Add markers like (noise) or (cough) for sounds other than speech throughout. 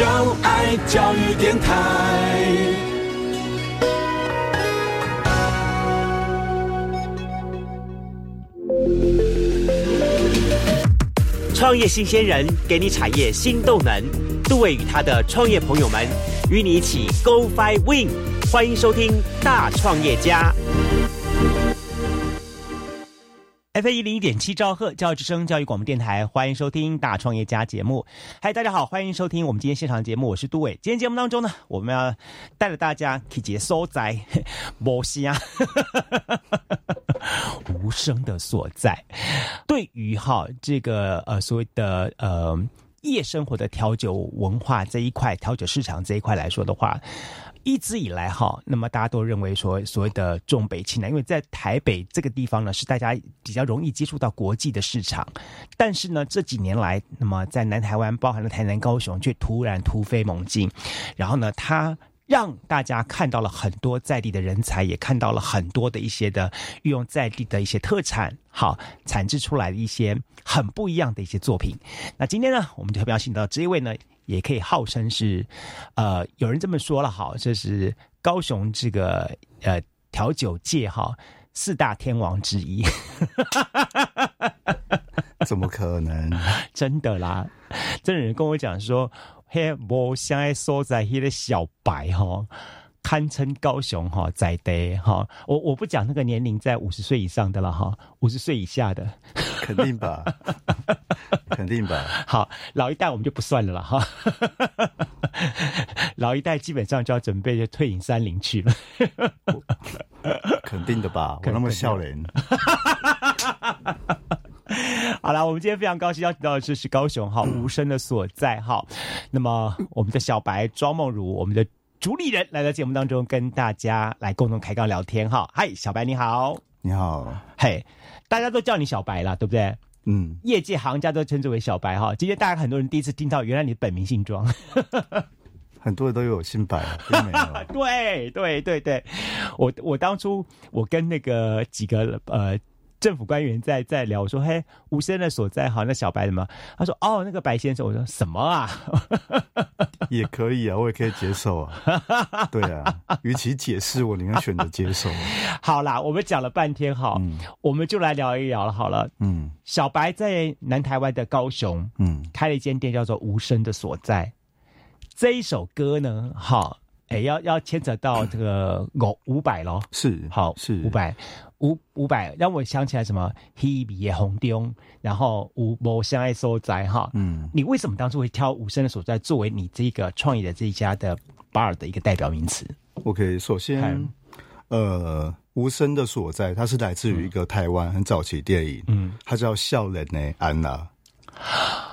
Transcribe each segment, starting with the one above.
就爱教育电台。创业新鲜人给你产业新动能，杜伟与他的创业朋友们与你一起 Go Fly Win，欢迎收听大创业家。F 一零一点七兆赫教育之声教育广播电台，欢迎收听大创业家节目。嗨，大家好，欢迎收听我们今天现场节目，我是杜伟。今天节目当中呢，我们要带着大家去解所在，(laughs) 摩西啊，(laughs) 无声的所在。对于哈这个呃所谓的呃夜生活的调酒文化这一块，调酒市场这一块来说的话。一直以来哈，那么大家都认为说所谓的重北轻南，因为在台北这个地方呢，是大家比较容易接触到国际的市场。但是呢，这几年来，那么在南台湾，包含了台南、高雄，却突然突飞猛进。然后呢，它让大家看到了很多在地的人才，也看到了很多的一些的运用在地的一些特产，好产制出来的一些很不一样的一些作品。那今天呢，我们就特别邀请到这一位呢。也可以号称是，呃，有人这么说了，好，这是高雄这个呃调酒界哈四大天王之一，(laughs) 怎么可能？(laughs) 真的啦，真的人跟我讲说，嘿，我相爱所在迄个小白哈。堪称高雄哈在地哈，我我不讲那个年龄在五十岁以上的了哈，五十岁以下的，(laughs) 肯定吧，(laughs) 肯定吧。好，老一代我们就不算了啦哈，(laughs) 老一代基本上就要准备退隐山林去了，肯定的吧，我那么笑人。好了，我们今天非常高兴邀请到的是是高雄哈无声的所在哈，那么我们的小白庄梦如，我们的。主理人来到节目当中，跟大家来共同开杠聊天哈。嗨，小白你好，你好，嘿，大家都叫你小白了，对不对？嗯，业界行家都称之为小白哈。今天大家很多人第一次听到，原来你本名姓庄，(laughs) 很多人都有姓白，(laughs) 对对对对，我我当初我跟那个几个呃。政府官员在在聊，我说：“嘿，无声的所在，好，那小白什么？”他说：“哦，那个白先生。”我说：“什么啊？(laughs) 也可以啊，我也可以接受啊。对啊，与其解释，我宁愿选择接受。(laughs) 好啦，我们讲了半天，哈，我们就来聊一聊了。好了，嗯，小白在南台湾的高雄，嗯，开了一间店，叫做无声的所在。这一首歌呢，好，哎，要要牵扯到这个五五百咯，是好是五百。五五百让我想起来什么？He be 红丢，然后五无相爱所在哈。嗯，你为什么当初会挑无声的所在作为你这个创业的这一家的 bar 的一个代表名词？OK，首先，呃，无声的所在，它是来自于一个台湾很早期电影，嗯，它叫《笑脸的安娜》。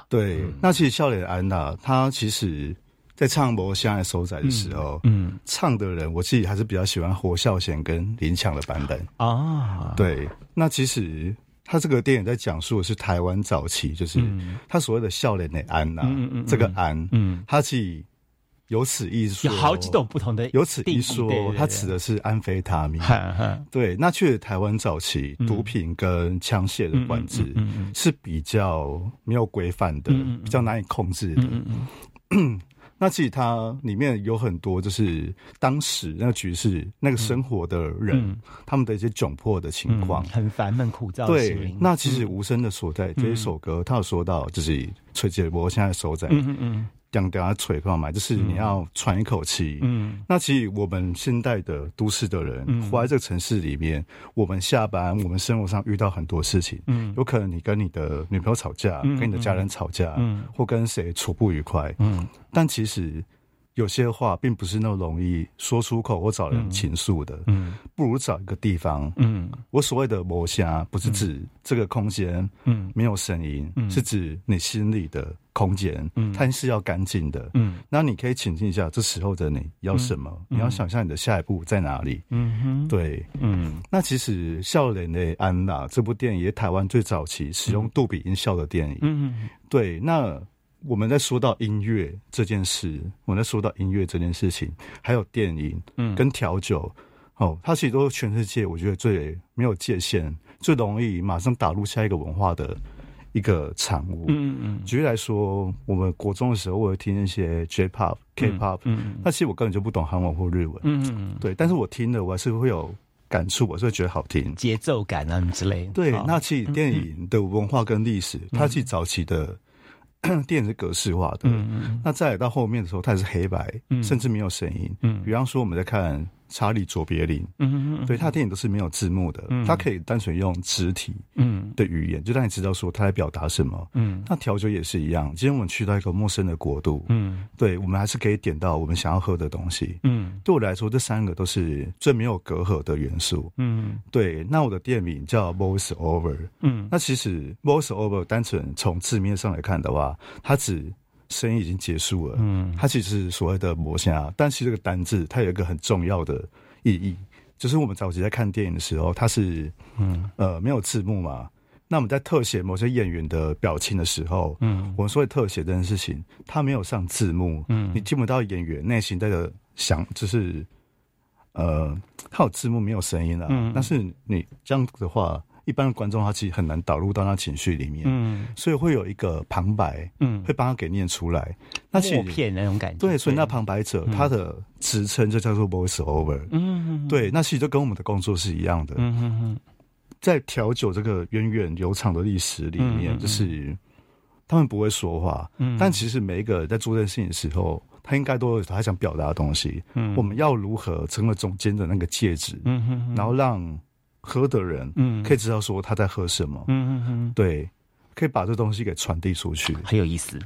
对，那其实《笑脸安娜》它其实。在唱《魔相爱收仔》的时候，嗯，唱的人我自己还是比较喜欢侯孝贤跟林强的版本。啊。对，那其实他这个电影在讲述的是台湾早期，就是他所谓的笑脸的安呐，这个安，嗯，他是有此一说，有好几种不同的有此一说，他指的是安非他命。对，那确实台湾早期毒品跟枪械的管制是比较没有规范的，比较难以控制的。(clears throat) 那其实它里面有很多，就是当时那个局势、那个生活的人，他们的一些窘迫的情况，很烦闷枯燥。对，那其实无声的所在这一首歌，他有说到，就是崔杰波现在所在。嗯嗯嗯。讲等下锤干嘛？就是你要喘一口气。嗯，那其实我们现代的都市的人，活在这个城市里面，我们下班，我们生活上遇到很多事情。嗯，有可能你跟你的女朋友吵架，跟你的家人吵架，嗯，或跟谁处不愉快。嗯，但其实。有些话并不是那么容易说出口或找人倾诉的，嗯，不如找一个地方，嗯，我所谓的魔虾不是指这个空间，嗯，没有声音，嗯，是指你心里的空间，嗯，它是要干净的，嗯，那你可以倾听一下这时候的你要什么，你要想象你的下一步在哪里，嗯哼，对，嗯，那其实《笑脸的安娜》这部电影也台湾最早期使用杜比音效的电影，嗯，对，那。我们在说到音乐这件事，我们在说到音乐这件事情，还有电影，嗯，跟调酒，哦，它其实都是全世界我觉得最没有界限、最容易马上打入下一个文化的一个产物。嗯嗯举例来说，我们国中的时候，我会听一些 J-pop、K-pop，嗯那其实我根本就不懂韩文或日文，嗯嗯，对，但是我听了，我还是会有感触，我是会觉得好听。节奏感啊之类的。对，那其实电影的文化跟历史，它其实早期的电影是格式化的，嗯嗯。那再来到后面的时候，它也是黑白，嗯。甚至没有声音。嗯。比方说我们在看《查理卓别林》，嗯嗯对，他的电影都是没有字幕的，嗯。他可以单纯用肢体嗯。的语言，就让你知道说他在表达什么。嗯。那调酒也是一样，今天我们去到一个陌生的国度，嗯。对我们还是可以点到我们想要喝的东西。嗯。对我来说，这三个都是最没有隔阂的元素。嗯。对，那我的店名叫 Voice Over，嗯。那其实 Voice Over 单纯从字面上来看的话，它指声音已经结束了，嗯。它其实是所谓的磨下，但其实这个单字它有一个很重要的意义，就是我们早期在看电影的时候，它是嗯。呃没有字幕嘛，那我们在特写某些演员的表情的时候，嗯。我们所谓特写这件事情，它没有上字幕，嗯。你听不到演员内心在的想，就是呃，它有字幕没有声音啊，嗯。但是你这样的话，一般的观众他其实很难导入到那情绪里面，嗯。所以会有一个旁白嗯，会帮他给念出来。那其实默片那种感觉。对，所以那旁白者他的职称就叫做 voice over。嗯。对，那其实就跟我们的工作是一样的。嗯嗯嗯。在调酒这个源远流长的历史里面，就是他们不会说话，嗯。但其实每一个人在做这件事情的时候，他应该都有他想表达的东西。嗯。我们要如何成为中间的那个介质，嗯嗯。然后让喝的人嗯可以知道说他在喝什么，嗯嗯嗯。对，可以把这东西给传递出去。很有意思。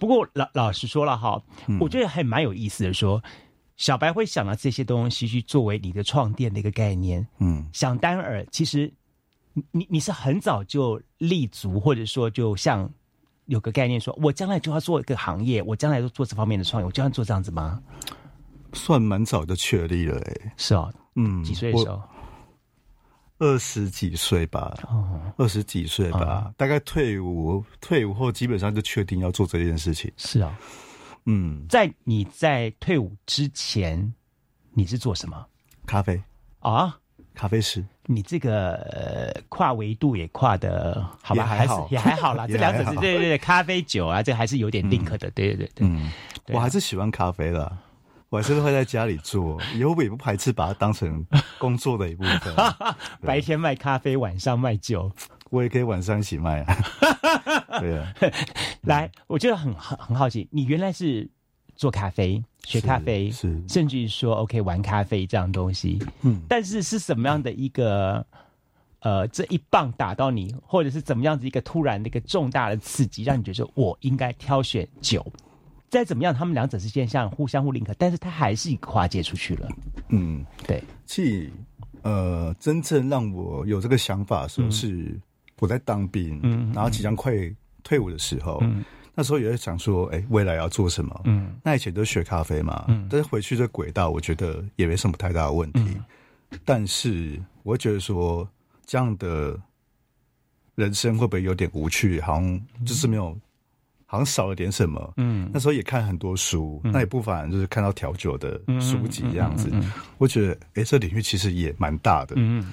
不过老老实说了哈，我觉得还蛮有意思的说。小白会想到这些东西去作为你的创店的一个概念，嗯，想单耳，其实你你你是很早就立足，或者说就像有个概念说，我将来就要做一个行业，我将来就做这方面的创业，我就要做这样子吗？算蛮早就确立了、欸，是哦，嗯，几岁的时候？二十几岁吧，哦，二十几岁吧，大概退伍，退伍后基本上就确定要做这件事情。是啊，嗯，在你在退伍之前，你是做什么咖啡，啊？咖啡师，你这个、呃、跨维度也跨的好吧？也还好是也还好啦。也 (laughs) 这两者是对对对，咖啡酒啊，这还是有点 link 的。对对对对，嗯，啊我还是喜欢咖啡的，我还是会在家里做，以后我也不排斥把它当成工作的一部分，(laughs) 白天卖咖啡，晚上卖酒。我也可以晚上一起卖啊。(laughs) 对啊，来，我觉得很很很好奇，你原来是做咖啡，学咖啡，是，甚至于说 OK 玩咖啡这样东西，嗯，但是是什么样的一个？呃，这一棒打到你，或者是怎么样子一个突然的一个重大的刺激，让你觉得说我应该挑选酒。再怎么样，他们两者之间像互相互 link，但是他还是跨界出去了。嗯，对，其实呃，真正让我有这个想法的时候是我在当兵，嗯然后即将快退伍的时候，嗯那时候也在想说，哎、未来要做什么？嗯那以前都学咖啡嘛，嗯但是回去这轨道，我觉得也没什么太大的问题。嗯但是我会觉得说，这样的人生会不会有点无趣？好像就是没有，好像少了点什么。嗯那时候也看很多书，那也不乏就是看到调酒的书籍这样子。嗯嗯我觉得，哎、这领域其实也蛮大的。嗯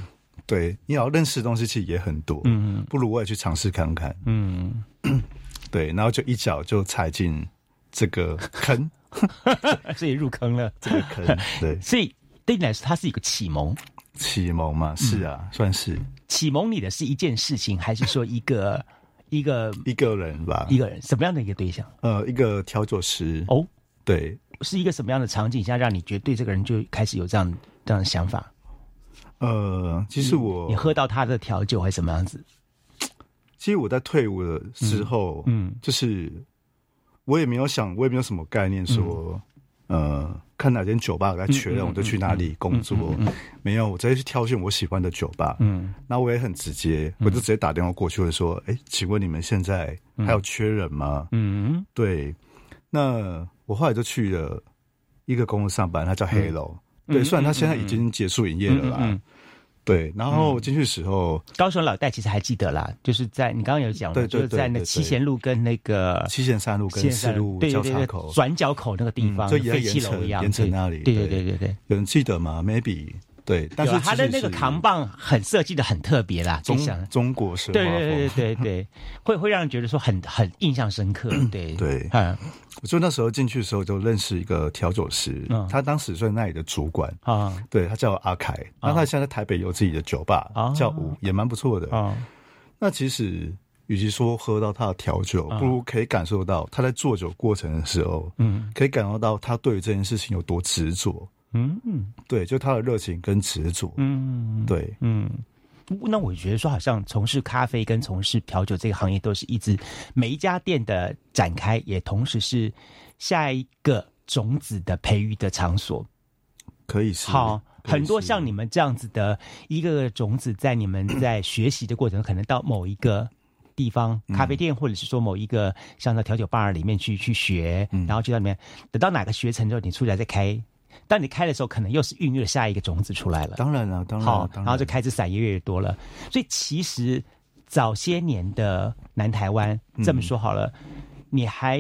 对，你要认识的东西其实也很多。嗯不如我也去尝试看看。嗯，(clears throat) 对，然后就一脚就踩进这个坑，(laughs) 所以入坑了。这个坑。(laughs) 对，所以对你来说，它是一个启蒙。启蒙嘛，是啊，算是启蒙你的是一件事情，还是说一个一个一个人吧。一个人？什么样的一个对象？呃，一个调酒师。哦，对，是一个什么样的场景下，让你觉得对这个人就开始有这样这样的想法？呃，其实我你喝到他的调酒还是什么样子？其实我在退伍的时候，嗯就是我也没有想，我也没有什么概念说，呃，看哪间酒吧来缺人，我就去哪里工作。没有，我直接去挑选我喜欢的酒吧。嗯那我也很直接，我就直接打电话过去，我说：“哎、请问你们现在还有缺人吗？”嗯对，那我后来就去了一个公司上班，它叫黑楼。对，嗯虽然它现在已经结束营业了啦。对，然后进去的时候，高雄老戴其实还记得啦，就是在你刚刚有讲了，对对就是在那七贤路跟那个七贤三路跟七贤路对叉口。对，转角口那个地方，嗯就也在废弃楼一样，盐城那里对对对。对对对，有人记得吗？Maybe 对，但是有它的那个扛棒很设计的很特别啦，中想中国式对对对对对，(laughs) 会会让人觉得说很很印象深刻。(coughs) 对。对，嗯，我就那时候进去的时候就认识一个调酒师，他当时是那里的主管。啊，对他叫阿凯，那他现在在台北有自己的酒吧叫五，也蛮不错的。啊。那其实与其说喝到他的调酒，不如可以感受到他在做酒过程的时候，嗯，可以感受到他对于这件事情有多执着。嗯。嗯，对，就他的热情跟执着，嗯，对，嗯，那我觉得说，好像从事咖啡跟从事调酒这个行业，都是一直每一家店的展开，也同时是下一个种子的培育的场所，可以是。好很多像你们这样子的一个个种子，在你们在学习的过程，可能到某一个地方咖啡店，或者是说某一个像那调酒吧里面去去学，然后去到里面，等到哪个学成之后，你出来再开。当你开的时候，可能又是孕育了下一个种子出来了。当然了，当然好，然后就开始散叶越越多了。所以其实早些年的南台湾，这么说好了，你还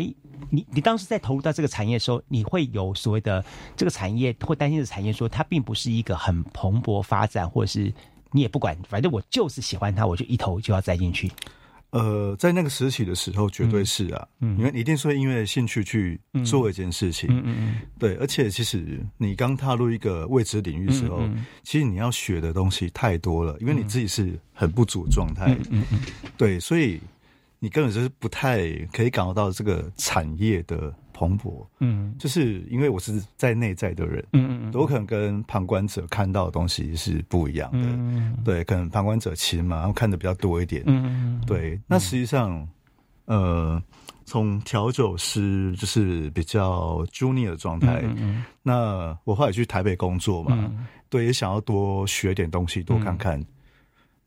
你你当时在投入到这个产业的时候，你会有所谓的这个产业会担心的产业，说它并不是一个很蓬勃发展，或者是你也不管，反正我就是喜欢它，我就一头就要栽进去。呃，在那个时期的时候，绝对是啊，因为一定是会因为兴趣去做一件事情，嗯嗯对，而且其实你刚踏入一个未知领域的时候，其实你要学的东西太多了，因为你自己是很不足状态，嗯嗯，对，所以你根本就是不太可以感受到这个产业的。蓬勃，嗯，就是因为我是在内在的人，嗯嗯，我可能跟旁观者看到的东西是不一样的，嗯对，可能旁观者清嘛，然后，看的比较多一点，嗯嗯，对，那实际上，呃，从调酒师就是比较 junior 的状态，嗯那我后来去台北工作嘛，对，也想要多学点东西，多看看。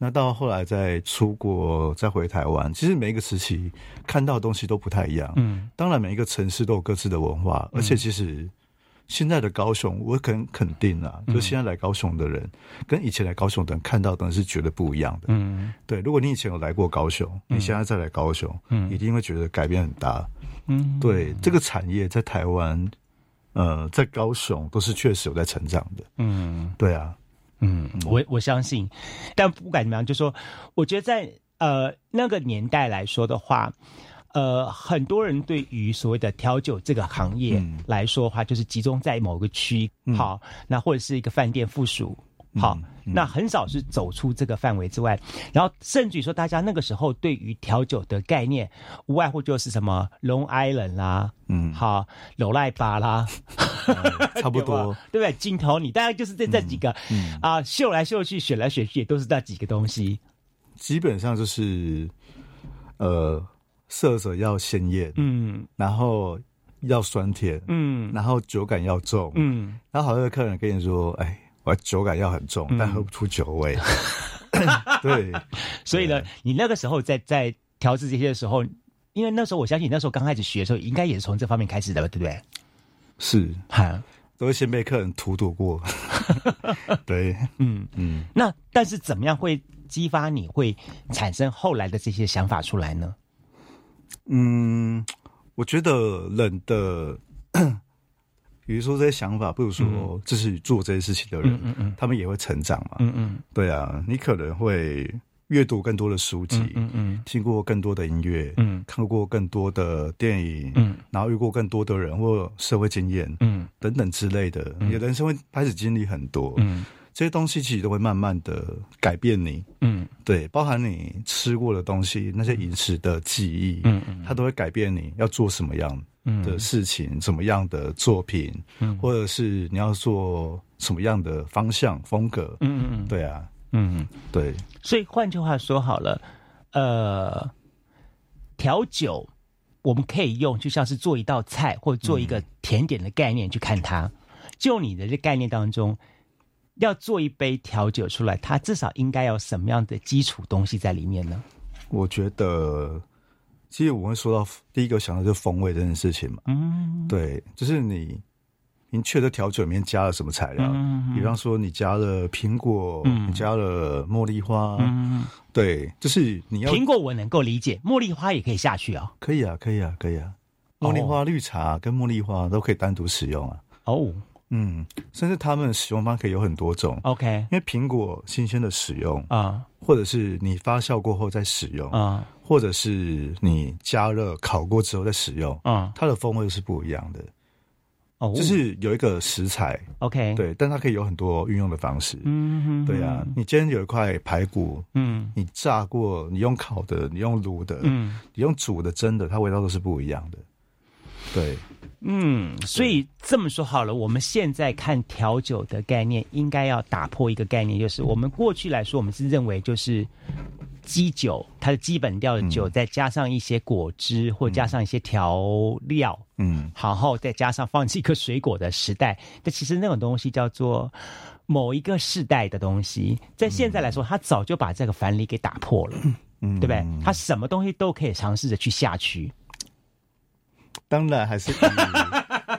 那到后来再出国，再回台湾，其实每一个时期看到的东西都不太一样。嗯，当然每一个城市都有各自的文化，而且其实现在的高雄，我肯肯定啊，就现在来高雄的人，跟以前来高雄的人看到的是绝对不一样的。嗯，对，如果你以前有来过高雄，你现在再来高雄，嗯，一定会觉得改变很大。嗯，对，这个产业在台湾，呃，在高雄都是确实有在成长的。嗯，对啊。嗯，我我相信，但不管怎么样，就说我觉得在呃那个年代来说的话，呃，很多人对于所谓的调酒这个行业来说的话，就是集中在某个区，好，那或者是一个饭店附属。好，那很少是走出这个范围之外，然后甚至于说，大家那个时候对于调酒的概念，无外乎就是什么 Long Island 啦，嗯，好，罗赖巴啦，差不多，(laughs) 对不对？镜头你大概就是这这几个，啊，秀来秀去，选来选去，也都是那几个东西。基本上就是，呃，色泽要鲜艳，嗯，然后要酸甜，嗯，然后酒感要重，嗯，然后好多客人跟你说，哎。我酒感要很重，但喝不出酒味。(laughs) (laughs) 对，所以呢，你那个时候在在调制这些的时候，因为那时候我相信你，那时候刚开始学的时候，应该也是从这方面开始的吧，对不对？是，哈，都是先被客人荼毒过。(laughs) 对，嗯嗯。那但是怎么样会激发你会产生后来的这些想法出来呢？嗯，我觉得冷的。比如说这些想法，不如说就是做这些事情的人，嗯嗯他们也会成长嘛。嗯嗯，对啊，你可能会阅读更多的书籍，嗯嗯，听过更多的音乐，嗯，看过更多的电影，嗯，然后遇过更多的人或社会经验，嗯，等等之类的，你的人生会开始经历很多，嗯，这些东西其实都会慢慢的改变你，嗯，对，包含你吃过的东西，那些饮食的记忆，嗯嗯，它都会改变你要做什么样。的事情，怎么样的作品，嗯或者是你要做什么样的方向风格？嗯嗯，对啊，嗯对。所以换句话说好了，呃，调酒我们可以用，就像是做一道菜或者做一个甜点的概念去看它。就你的这概念当中，要做一杯调酒出来，它至少应该有什么样的基础东西在里面呢？我觉得。其实我会说到第一个想到就是风味这件事情嘛，嗯，对，就是你明确的调酒里面加了什么材料，嗯，比方说你加了苹果，你加了茉莉花，嗯，对，就是你要苹果我能够理解，茉莉花也可以下去啊，可以啊，可以啊，可以啊，茉莉花绿茶跟茉莉花都可以单独使用啊，哦，嗯，甚至他们的使用方法可以有很多种。OK 因为苹果新鲜的使用，啊。或者是你发酵过后再使用，啊。或者是你加热烤过之后再使用，啊。它的风味是不一样的。哦，就是有一个食材，OK。对，但它可以有很多运用的方式。嗯哼。对啊，你今天有一块排骨，嗯。你炸过，你用烤的，你用卤的，嗯。你用煮的、蒸的，它味道都是不一样的。对，嗯，所以这么说好了，我们现在看调酒的概念，应该要打破一个概念，就是我们过去来说，我们是认为就是基酒，它的基本调的酒，再加上一些果汁或加上一些调料，嗯，然后再加上放几颗水果的时代，但其实那种东西叫做某一个世代的东西，在现在来说，他早就把这个藩篱给打破了，嗯对不对？他什么东西都可以尝试着去下去。当然还是以，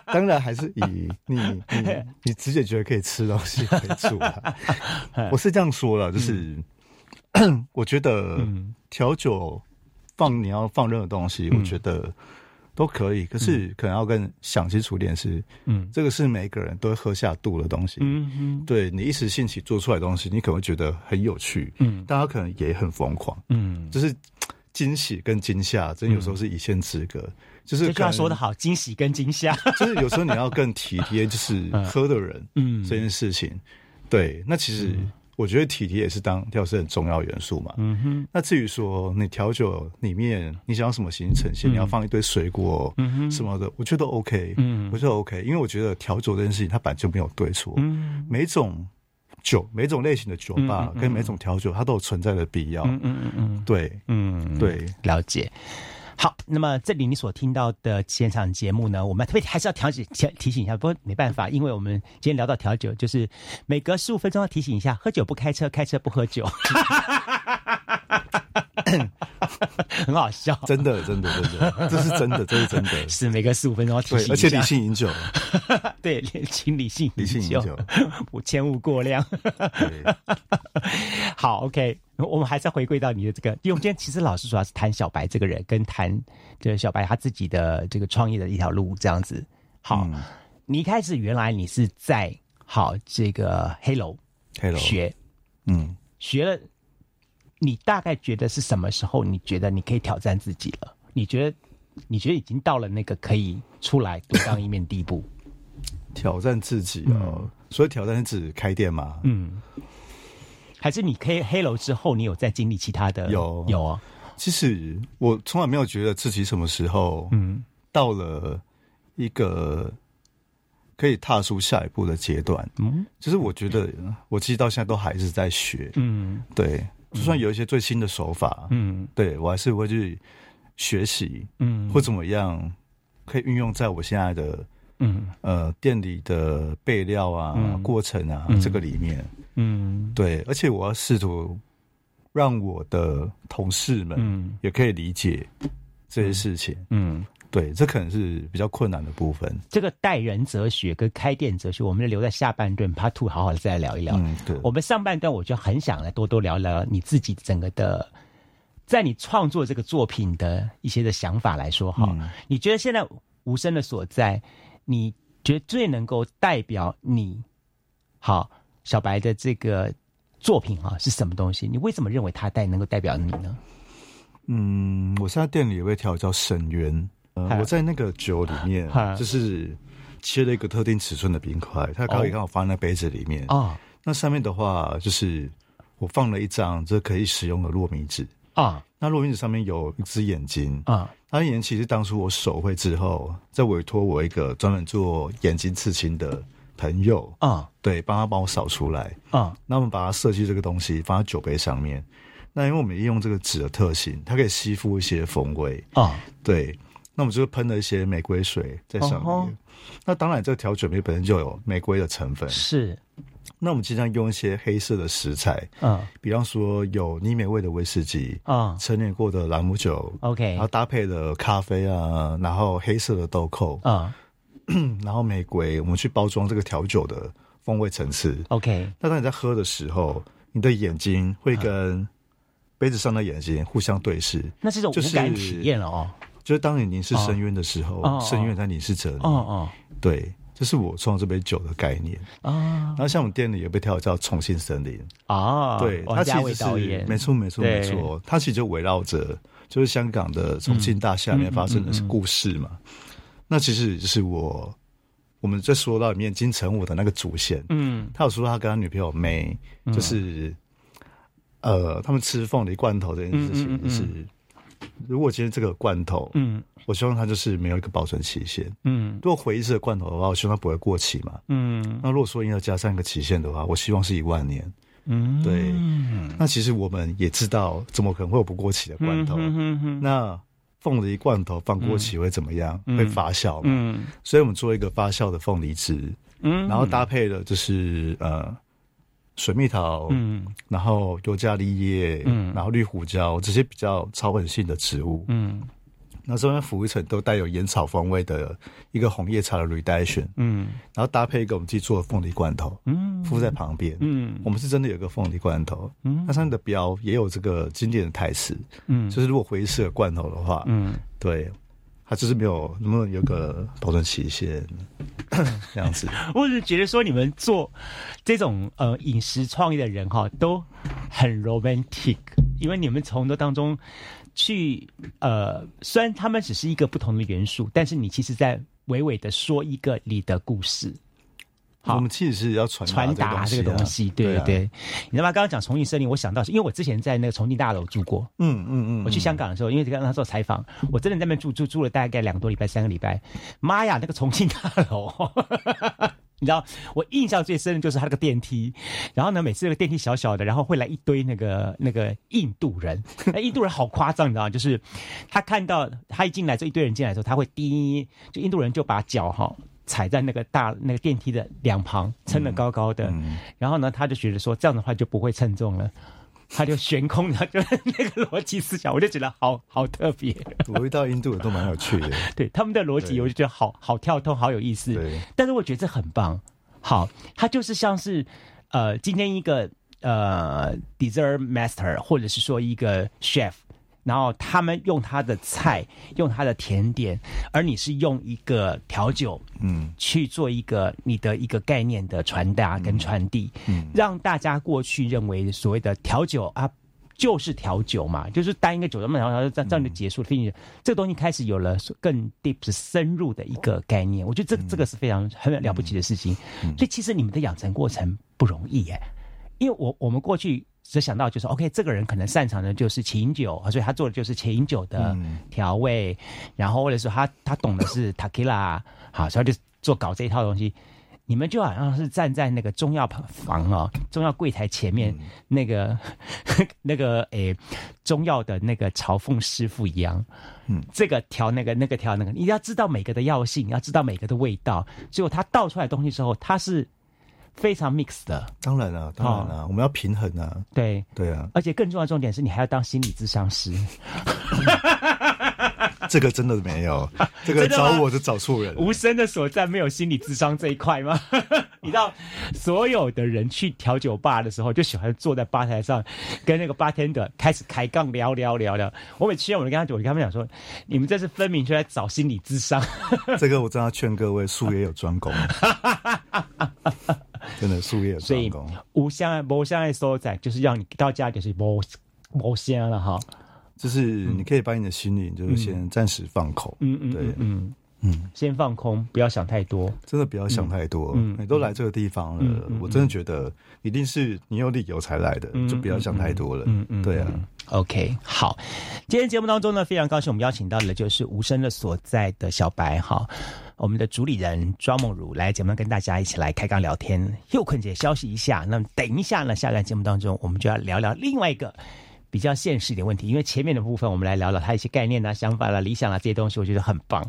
当然还是以你你 (laughs) 你直接觉得可以吃东西为主啊。(laughs) 我是这样说了，就是、(clears throat) 我觉得调酒放你要放任何东西，我觉得都可以，可是可能要跟想清楚一点是，嗯。这个是每个人都会喝下肚的东西。嗯嗯对你一时兴起做出来的东西，你可能会觉得很有趣，嗯。但他可能也很疯狂，嗯，就是惊喜跟惊吓，真有时候是一线之隔。就是这句话说的好，惊喜跟惊吓。(laughs) 就是有时候你要更体贴，就是喝的人，嗯这件事情。对，那其实我觉得体贴也是当调是很重要元素嘛。嗯哼，那至于说你调酒里面你想要什么形式呈现，你要放一堆水果嗯哼。什么的，我觉得 OK，嗯。我觉得 OK，因为我觉得调酒这件事情它本来就没有对错，嗯。每种酒、每种类型的酒吧跟每种调酒，它都有存在的必要。嗯嗯嗯对嗯，对，了解。好，那么这里你所听到的现场节目呢，我们特别还是要调解提提醒一下，不过没办法，因为我们今天聊到调酒，就是每隔十五分钟要提醒一下，喝酒不开车，开车不喝酒，(laughs) (laughs) 很好笑。真的，真的，真的，这是真的，这是真的。是每隔十五分钟要提醒一，下，对而且理性饮酒，(laughs) 对，请理性理性饮酒，我千勿过量。对，好，OK，我们还是要回归到你的这个，因为我们今天其实老师主要是谈小白这个人，跟谈这个小白他自己的这个创业的一条路这样子。好，嗯。你一开始原来你是在好这个黑楼黑楼，学。嗯，学了，你大概觉得是什么时候？你觉得你可以挑战自己了？你觉得你觉得已经到了那个可以出来独当一面地步？(laughs) 挑战自己哦。所以挑战是指开店吗？嗯，还是你黑黑楼之后，你有在经历其他的？有有啊，其实我从来没有觉得自己什么时候嗯到了一个可以踏出下一步的阶段。嗯就是我觉得我其实到现在都还是在学，嗯对，就算有一些最新的手法，嗯。对我还是会去学习，嗯。或怎么样可以运用在我现在的嗯。呃店里的备料啊、嗯。过程啊、嗯。这个里面，嗯。对，而且我要试图让我的同事们嗯。也可以理解这些事情。嗯，对，这可能是比较困难的部分。这个待人哲学跟开店哲学，我们留在下半段 Part Two 好好的再来聊一聊。嗯，对，我们上半段我就很想来多多聊聊你自己整个的，在你创作这个作品的一些的想法来说哈，嗯你觉得现在无声的所在，你觉得最能够代表你好小白的这个作品哈是什么东西？你为什么认为它代能够代表你呢？嗯，我现在店里有一条叫沈园，呃嗨，我在那个酒里面嗨就是切了一个特定尺寸的冰块，它可以刚好放在杯子里面。啊那上面的话就是我放了一张这可以使用的糯米纸，啊那糯米纸上面有一只眼睛，啊那眼睛其实当初我手绘之后，再委托我一个专门做眼睛刺青的朋友，啊对，帮他帮我扫出来。啊那我们把它设计这个东西放在酒杯上面。那因为我们利用这个纸的特性，它可以吸附一些风味，啊对。那我们就喷了一些玫瑰水在上面。哦那当然，这个调酒杯本身就有玫瑰的成分。是。那我们经常用一些黑色的食材，嗯。比方说有泥美味的威士忌，啊陈年过的朗姆酒，OK。然后搭配的咖啡啊，然后黑色的豆蔻，啊 (clears throat) 然后玫瑰，我们去包装这个调酒的风味层次。OK 那当你在喝的时候，你的眼睛会跟杯子上的眼睛互相对视，那是一种就是无感体验了哦。就是当你凝视深渊的时候，深渊在凝视着你。哦哦。对，这是我创这杯酒的概念。啊。然后像我们店里有杯调酒叫重庆森林。啊，对，它其实是没错没错没错，它其实就围绕着就是香港的重庆大厦里面发生的故事嘛。那其实就是我我们在说到里面金城武的那个主线，嗯，他有说他跟他女朋友梅，就是呃，他们吃凤梨罐头这件事情，就是如果今天这个罐头，嗯。我希望它就是没有一个保存期限。嗯，如果回忆式的罐头的话，我希望它不会过期嘛。嗯，那如果说要加上一个期限的话，我希望是一万年。嗯，对。那其实我们也知道，怎么可能会有不过期的罐头？那凤梨罐头放过期会怎么样？会发酵嘛？嗯，所以我们做一个发酵的凤梨汁。嗯，然后搭配的就是呃水蜜桃，嗯，然后尤加利叶，嗯，然后绿胡椒这些比较草本性的植物，嗯。那中间浮一层都带有烟草风味的一个红叶茶的 redemption，嗯，然后搭配一个我们自己做的凤梨罐头，嗯，敷在旁边，嗯，我们是真的有个凤梨罐头，嗯，那上面的标也有这个经典的台词，嗯，就是如果回忆式的罐头的话，嗯，对，他就是没有能不能有个保存期限 (coughs) 这样子。(coughs) 我只是觉得说你们做这种呃饮食创意的人哈都很 romantic，因为你们从这当中。去呃，虽然他们只是一个不同的元素，但是你其实在娓娓的说一个你的故事。好，我们其实是要传传达这个东西，对对对。你知道吗？刚刚讲重庆森林，我想到是因为我之前在那个重庆大楼住过。嗯嗯嗯。我去香港的时候，因为刚刚做采访，我真的在那边住住住了大概两个多礼拜、三个礼拜。妈呀，那个重庆大楼！(laughs) 你知道我印象最深的就是他那个电梯，然后呢，每次那个电梯小小的，然后会来一堆那个那个印度人，(laughs) 那印度人好夸张，你知道吗？就是他看到他一进来，这一堆人进来的时候，他会滴，就印度人就把脚哈踩在那个大那个电梯的两旁，撑得高高的，然后呢，他就觉得说这样的话就不会称重了。(laughs) 他就悬空的，就那个逻辑思想，我就觉得好好特别。我遇到印度的都蛮有趣的，(laughs) 对他们的逻辑，我就觉得好好跳通，好有意思。对，但是我觉得这很棒。好，他就是像是呃，今天一个呃，dessert master，或者是说一个 chef。然后他们用他的菜，用他的甜点，而你是用一个调酒，嗯，去做一个你的一个概念的传达跟传递，嗯，让大家过去认为所谓的调酒啊，就是调酒嘛，就是单一个酒那么然后这样就结束了。并且这个东西开始有了更 deep 深入的一个概念，我觉得这这个是非常很了不起的事情。所以其实你们的养成过程不容易耶，因为我我们过去。只想到就是 OK，这个人可能擅长的就是琴酒，所以他做的就是琴酒的调味，然后或者说他他懂的是 Tequila，好，所以就做搞这一套东西。你们就好像是站在那个中药房哦，中药柜台前面那个那个诶中药的那个朝奉师傅一样，嗯，这个调那个那个调那个，你要知道每个的药性，要知道每个的味道，结果他倒出来东西之后，他是。非常 mix 的，当然了，当然了，我们要平衡啊。对对啊，而且更重要的重点是你还要当心理咨商师。(laughs) 这个真的没有，(laughs) 这个找我就找错人。无声的所在没有心理智商这一块吗？(laughs) 你知道，所有的人去调酒吧的时候，就喜欢坐在吧台上，跟那个 bartender 开始开杠聊聊聊聊。我每次我就跟他讲，我跟他们讲说，你们这是分明就在找心理智商。这个我真的要劝各位，术业有专攻。真的术业有专攻。无相爱无相爱所在，就是让你到家就是无无相了哈。就是你可以把你的心灵，就是先暂时放空，嗯嗯，对，嗯嗯，先放空，不要想太多，真的不要想太多。嗯，你都来这个地方了，我真的觉得一定是你有理由才来的，就不要想太多了。嗯嗯，对啊。OK，好，今天节目当中呢，非常高兴我们邀请到的就是无声的所在的小白哈，我们的主理人庄梦如来节目跟大家一起来开刚聊天。又困姐消息一下，那么等一下呢，下个节目当中我们就要聊聊另外一个。比较现实一点问题，因为前面的部分我们来聊聊他一些概念啊、想法啦、理想啦这些东西，我觉得很棒。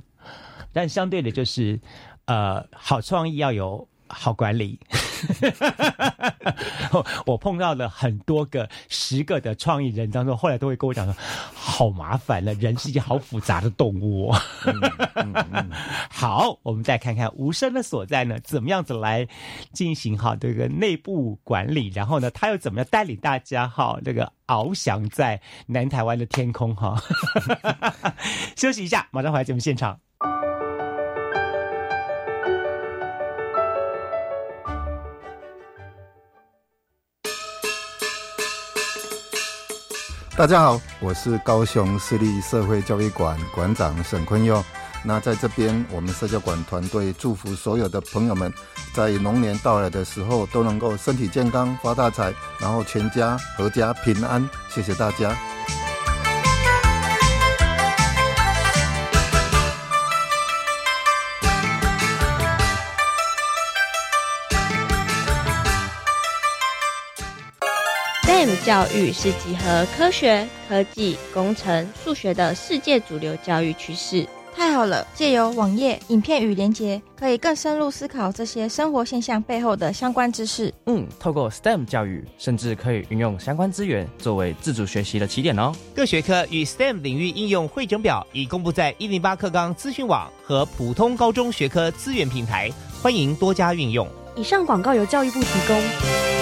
但相对的，就是呃，好创意要有。好管理，(laughs) (laughs) 我碰到了很多个、十个的创意人当中，后来都会跟我讲说，好麻烦了，人是一件好复杂的动物。(laughs) 好，我们再看看无声的所在呢，怎么样子来进行哈这个内部管理，然后呢，他又怎么样带领大家哈，这个翱翔在南台湾的天空哈。(laughs) 休息一下，马上回来节目现场。大家好，我是高雄市立社会教育馆馆长沈坤佑。那在这边，我们社交馆团队祝福所有的朋友们，在龙年到来的时候都能够身体健康、发大财，然后全家阖家平安。谢谢大家。教育是集合科学、科技、工程、数学的世界主流教育趋势。太好了！借由网页、影片与连结，可以更深入思考这些生活现象背后的相关知识。嗯，透过 STEM 教育，甚至可以运用相关资源作为自主学习的起点哦。各学科与 STEM 领域应用汇整表已公布在一零八课纲资讯网和普通高中学科资源平台，欢迎多加运用。以上广告由教育部提供。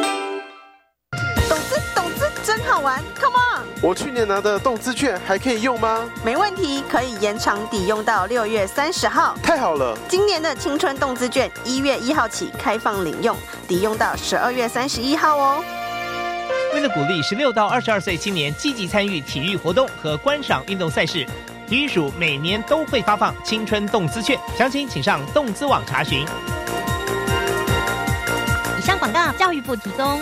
我去年拿的动资券还可以用吗？没问题，可以延长抵用到六月三十号。太好了！今年的青春动资券一月一号起开放领用，抵用到十二月三十一号哦。为了鼓励十六到二十二岁青年积极参与体育活动和观赏运动赛事，体育署每年都会发放青春动资券，详情请上动资网查询。以上广告，教育部提供。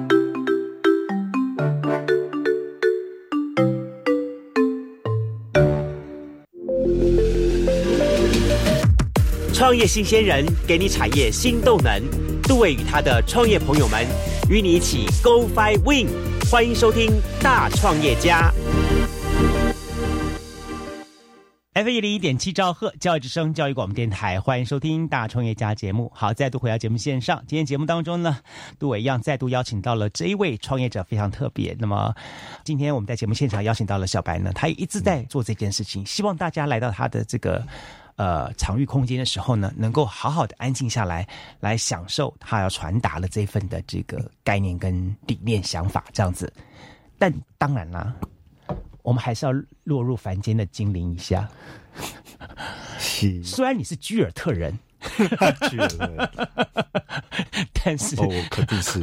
创业新鲜人给你产业新动能，杜伟与他的创业朋友们与你一起 Go Fly Win，欢迎收听大创业家。F 一零一点七兆赫教育之声教育广播电台，欢迎收听大创业家节目。好，再度回到节目线上。今天节目当中呢，杜伟一样再度邀请到了这一位创业者，非常特别。那么今天我们在节目现场邀请到了小白呢，他一直在做这件事情，希望大家来到他的这个。呃，场域空间的时候呢，能够好好的安静下来，来享受他要传达的这份的这个概念跟理念想法这样子。但当然啦，我们还是要落入凡间的精灵一下。虽然你是居尔特人，居尔特人，(laughs) 但是哦，肯定是。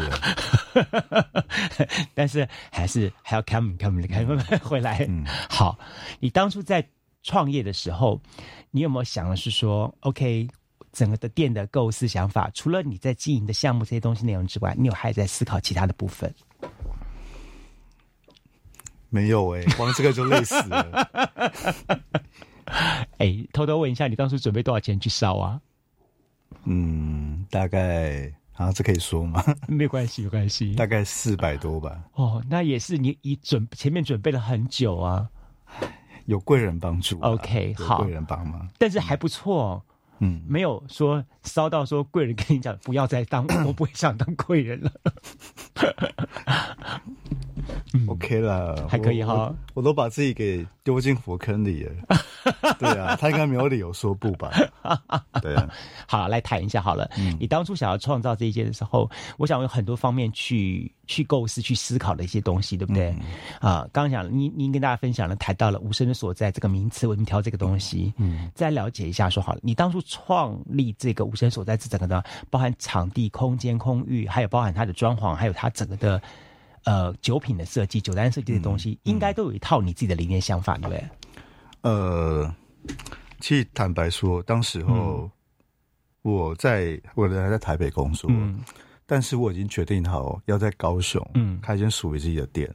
(laughs) 但是还是还要 come come come 回来。嗯，好，你当初在创业的时候。你有没有想的是说，OK，整个的店的构思想法，除了你在经营的项目这些东西内容之外，你有还在思考其他的部分？没有哎，光这个就累死了。(laughs) 哎，偷偷问一下，你当初准备多少钱去烧啊？嗯，大概啊，这可以说吗？(laughs) 没关系，没关系。大概四百多吧。哦，那也是你已准前面准备了很久啊。有贵人帮助，OK，好，贵人帮忙，但是还不错，嗯，没有说骚到说贵人跟你讲不要再当，我不会想当贵人了。OK 了，还可以哈，我都把自己给丢进火坑里了。(laughs) 对啊，他应该没有理由说不吧？(laughs) 对啊，好，来谈一下好了。你当初想要创造这一件的时候，我想有很多方面去去构思、去思考的一些东西，对不对？啊，刚刚讲，您您跟大家分享了，谈到了无声的所在这个名词，为什么挑这个东西？嗯，再了解一下，说好了，你当初创立这个无声所在这整个的，包含场地、空间、空域，还有包含它的装潢，还有它整个的。呃酒品的设计、酒单设计的东西，应该都有一套你自己的理念想法，对不对？呃，其实坦白说，当时候我在我原来在台北工作，嗯但是我已经决定好要在高雄嗯开一间属于自己的店，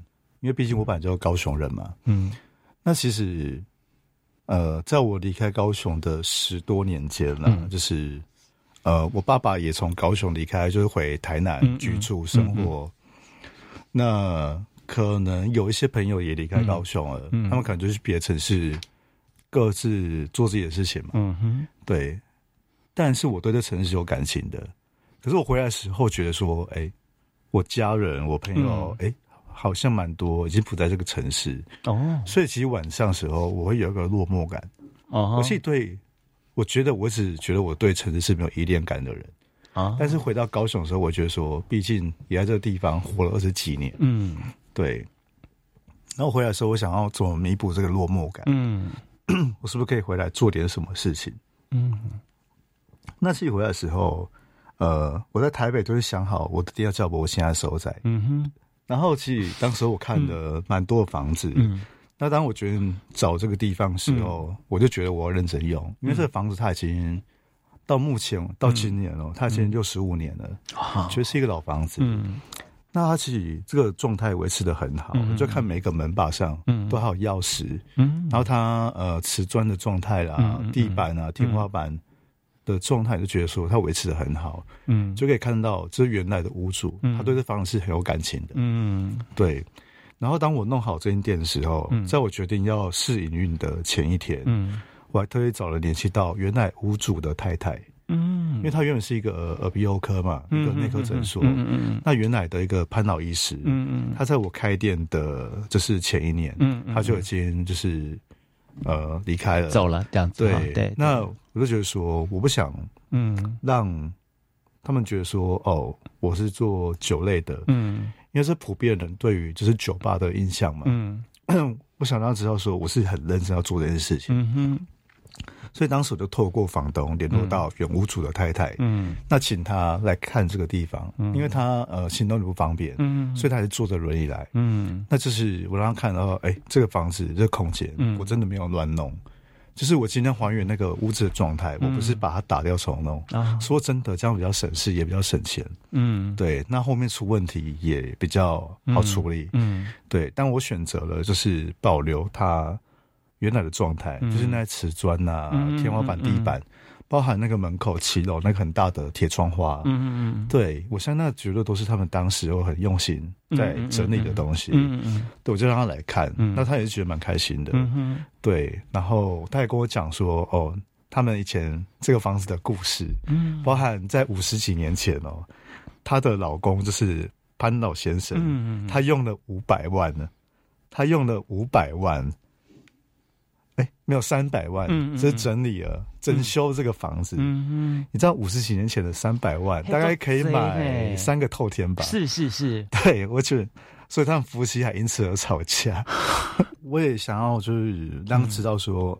因为毕竟我本来就是高雄人嘛。嗯那其实，呃，在我离开高雄的十多年间呢、嗯就是呃，我爸爸也从高雄离开，就是回台南居住生活。那可能有一些朋友也离开高雄了，嗯。嗯。他们可能就是别的城市各自做自己的事情嘛。嗯哼，对。但是我对这城市是有感情的，可是我回来的时候觉得说，哎、我家人、我朋友，哎、好像蛮多已经不在这个城市。哦，所以其实晚上的时候我会有一个落寞感。哦我其实对，我觉得我只觉得我对城市是没有依恋感的人啊。但是回到高雄的时候，我觉得说，毕竟也在这个地方活了二十几年，嗯。对。然后回来的时候，我想要怎么弥补这个落寞感？嗯。(clears throat) 我是不是可以回来做点什么事情？嗯。那其实回来的时候，呃，我在台北都是想好我的第二叫我现在所在。嗯哼，然后其实当时我看了蛮多的房子，嗯。那当我决定找这个地方的时候，我就觉得我要认真用，因为这个房子它已经到目前到今年哦，它已经六十五年了，觉得是一个老房子。嗯。那它其实这个状态维持的很好，嗯就看每个门把上嗯都还有钥匙，嗯。然后它呃瓷砖的状态啦、地板啊、天花板的状态，就觉得说它维持的很好，嗯。就可以看到这是原来的屋主，嗯。他对这房子是很有感情的，嗯。对。然后当我弄好这间店的时候，嗯。在我决定要试营运的前一天，嗯我还特意找了联系到原来屋主的太太，嗯，因为他原本是一个呃耳鼻喉科嘛，嗯一个内科诊所，嗯嗯嗯。嗯那原来的一个潘老医师，嗯嗯他在我开店的就是前一年，嗯嗯他就已经就是呃离开了，走了这样子哈对对。那我就觉得说，我不想嗯。让他们觉得说，哦，我是做酒类的，嗯。因为是普遍人对于就是酒吧的印象嘛，嗯。(clears throat) 我想让他知道说我是很认真要做这件事情，嗯哼所以当时我就透过房东联络到原屋主的太太，嗯。那请他来看这个地方，嗯。因为他呃行动不方便，嗯。所以他是坐着轮椅来，嗯。那就是我让他看到，哎、这个房子这个空间，嗯。我真的没有乱弄，就是我今天还原那个屋子的状态，嗯。我不是把它打掉重弄。啊。说真的，这样比较省事，也比较省钱。嗯。对，那后面出问题也比较好处理。嗯。对，但我选择了就是保留它原来的状态，嗯。就是那些瓷砖呐、嗯天花板、地板，包含那个门口七楼那个很大的铁窗花。嗯嗯嗯对我相信那绝对都是他们当时有很用心在整理的东西。嗯嗯对，我就让他来看，嗯。那他也是觉得蛮开心的。嗯嗯。对，然后他也跟我讲说，哦，他们以前这个房子的故事，嗯。包含在五十几年前哦，她的老公就是潘老先生，嗯嗯。他用了五百万呢，他用了五百万，哎，没有三百万，嗯嗯只是整理了、整修这个房子。嗯你知道五十几年前的三百万，大概可以买三个透天吧？是是是，(laughs) 对，我觉得，所以他们夫妻还因此而吵架。(laughs) 我也想要就是让他知道说，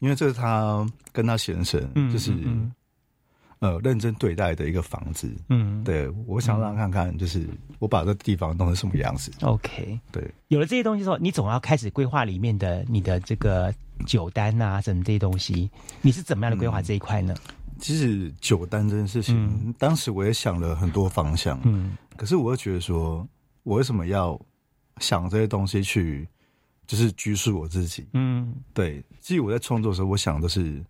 因为这是他跟他先生，嗯就是、嗯嗯呃认真对待的一个房子。嗯对，我想让他看看，就是我把这地方弄成什么样子。OK，对，有了这些东西之后，你总要开始规划里面的你的这个酒单啊，什么这些东西，你是怎么样的规划这一块呢？其实酒单这件事情，当时我也想了很多方向，嗯，可是我又觉得说，我为什么要想这些东西去，就是拘束我自己？嗯对，其实我在创作的时候，我想的是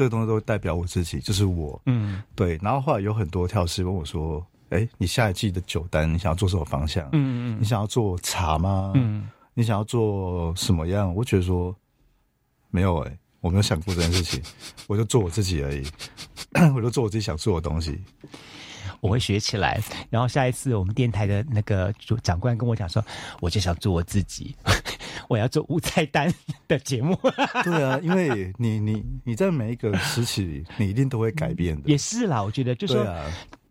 这个东西都代表我自己，就是我。嗯对，然后后来有很多跳师问我说：“哎，你下一季的酒单，你想要做什么方向？嗯嗯你想要做茶吗？嗯你想要做什么样？”我觉得说没有哎、我没有想过这件事情，(laughs) 我就做我自己而已，(coughs) 我就做我自己想做的东西。我会学起来。然后下一次我们电台的那个主长官跟我讲说，我就想做我自己，我要做无菜单的节目。(laughs) 对啊，因为你你你在每一个时期，你一定都会改变的。也是啦，我觉得就是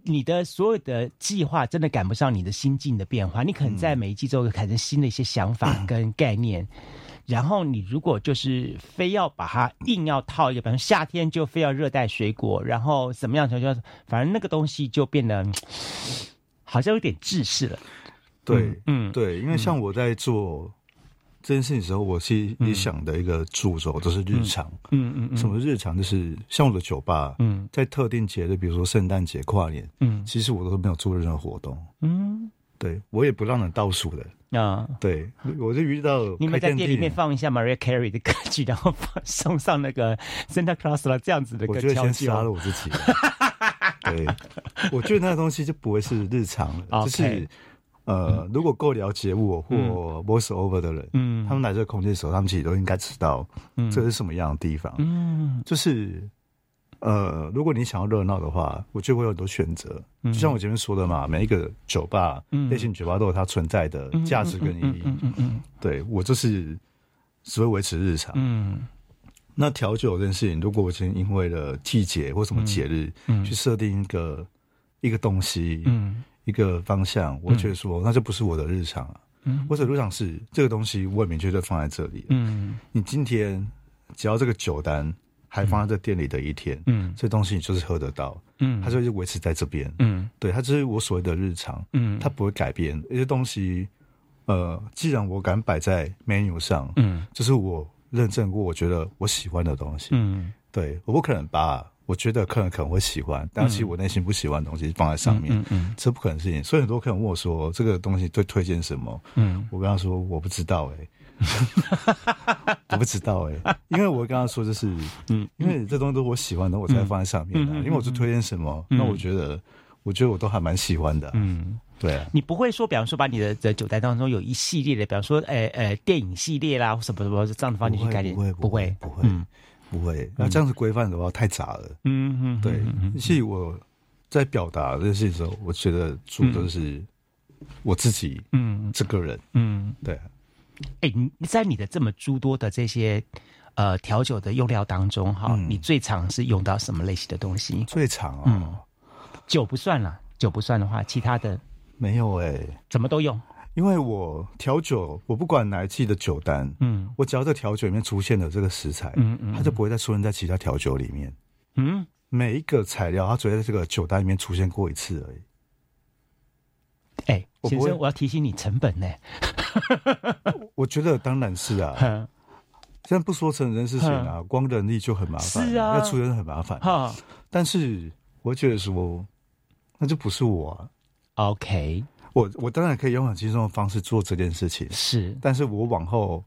你的所有的计划真的赶不上你的心境的变化，你可能在每一季都会产生新的一些想法跟概念。(clears throat) 然后你如果就是非要把它硬要套一个，比如夏天就非要热带水果，然后怎么样就就，反正那个东西就变得嗯 (sniffs) 好像有点制式了。对，嗯，对，因为像我在做这件事情的时候，我是理想的一个主轴就是日常，嗯嗯嗯，什么日常？就是像我的酒吧，嗯，在特定节日，比如说圣诞节、跨年，嗯，其实我都没有做任何活动，嗯，对我也不让人倒数的。啊，对，我就遇到你们在店里面放一下 Maria Carey 的歌曲，然后放送上那个 Santa Claus 了这样子的歌，我觉得先杀了我自己。对，我觉得那个东西就不会是日常了，(laughs) 就是呃，如果够了解我或 Voice Over 的人，嗯，他们来这个空间的时候，他们其实都应该知道这是什么样的地方，嗯，就是。呃，如果你想要热闹的话，我就会有很多选择。就像我前面说的嘛，每一个酒吧类型酒吧都有它存在的价值跟意义。嗯嗯嗯，对我就是只会维持日常。嗯，那调酒这件事情，如果我今天因为了季节或什么节日，去设定一个一个东西，嗯，一个方向，我觉得说那就不是我的日常啊。嗯，我的日常是这个东西，我也明确的放在这里。嗯，你今天只要这个酒单。还放在这店里的一天，嗯，这东西你就是喝得到，嗯，它就维持在这边，嗯，对，它就是我所谓的日常，嗯，它不会改变。一些东西，呃，既然我敢摆在 menu 上，嗯，就是我认证过，我觉得我喜欢的东西，嗯，对，我不可能把我觉得客人可能会喜欢，但其实我内心不喜欢的东西放在上面，嗯嗯，这不可能事情。所以很多客人问我说，这个东西最推荐什么？嗯，我跟他说我不知道，哎。我不知道 (laughs) 哎，因为我刚刚说就是，(laughs) 嗯，因为这东西都是我喜欢的，我才放在上面的。因为我是推荐什么，那我觉得，我觉得我都还蛮喜欢的。嗯，对啊。你不会说，比方说把你的的酒单当中有一系列的，比方说，呃呃，电影系列啦，或什么什么这样的方式去改变，不会不会不会不会。那这样子规范的话太杂了。嗯嗯，对。所以我在表达这些时候，我觉得主都是我自己，嗯，这个人，嗯，对。哎，你在你的这么诸多的这些呃调酒的用料当中，哈，你最常是用到什么类型的东西？最常啊，嗯，酒不算了，酒不算的话，其他的没有哎，怎么都用。因为我调酒，我不管哪一季的酒单，嗯，我只要在调酒里面出现的这个食材，嗯嗯，它就不会再出现在其他调酒里面。嗯，每一个材料，它只会在这个酒单里面出现过一次而已。哎，先生，我要提醒你成本呢。(laughs) 我觉得当然是啊，(laughs) 现在不说成人事情啊，光人力就很麻烦，是啊，要出人很麻烦。哈，但是我觉得说，那就不是我。OK，我我当然可以用很轻松的方式做这件事情，是，但是我往后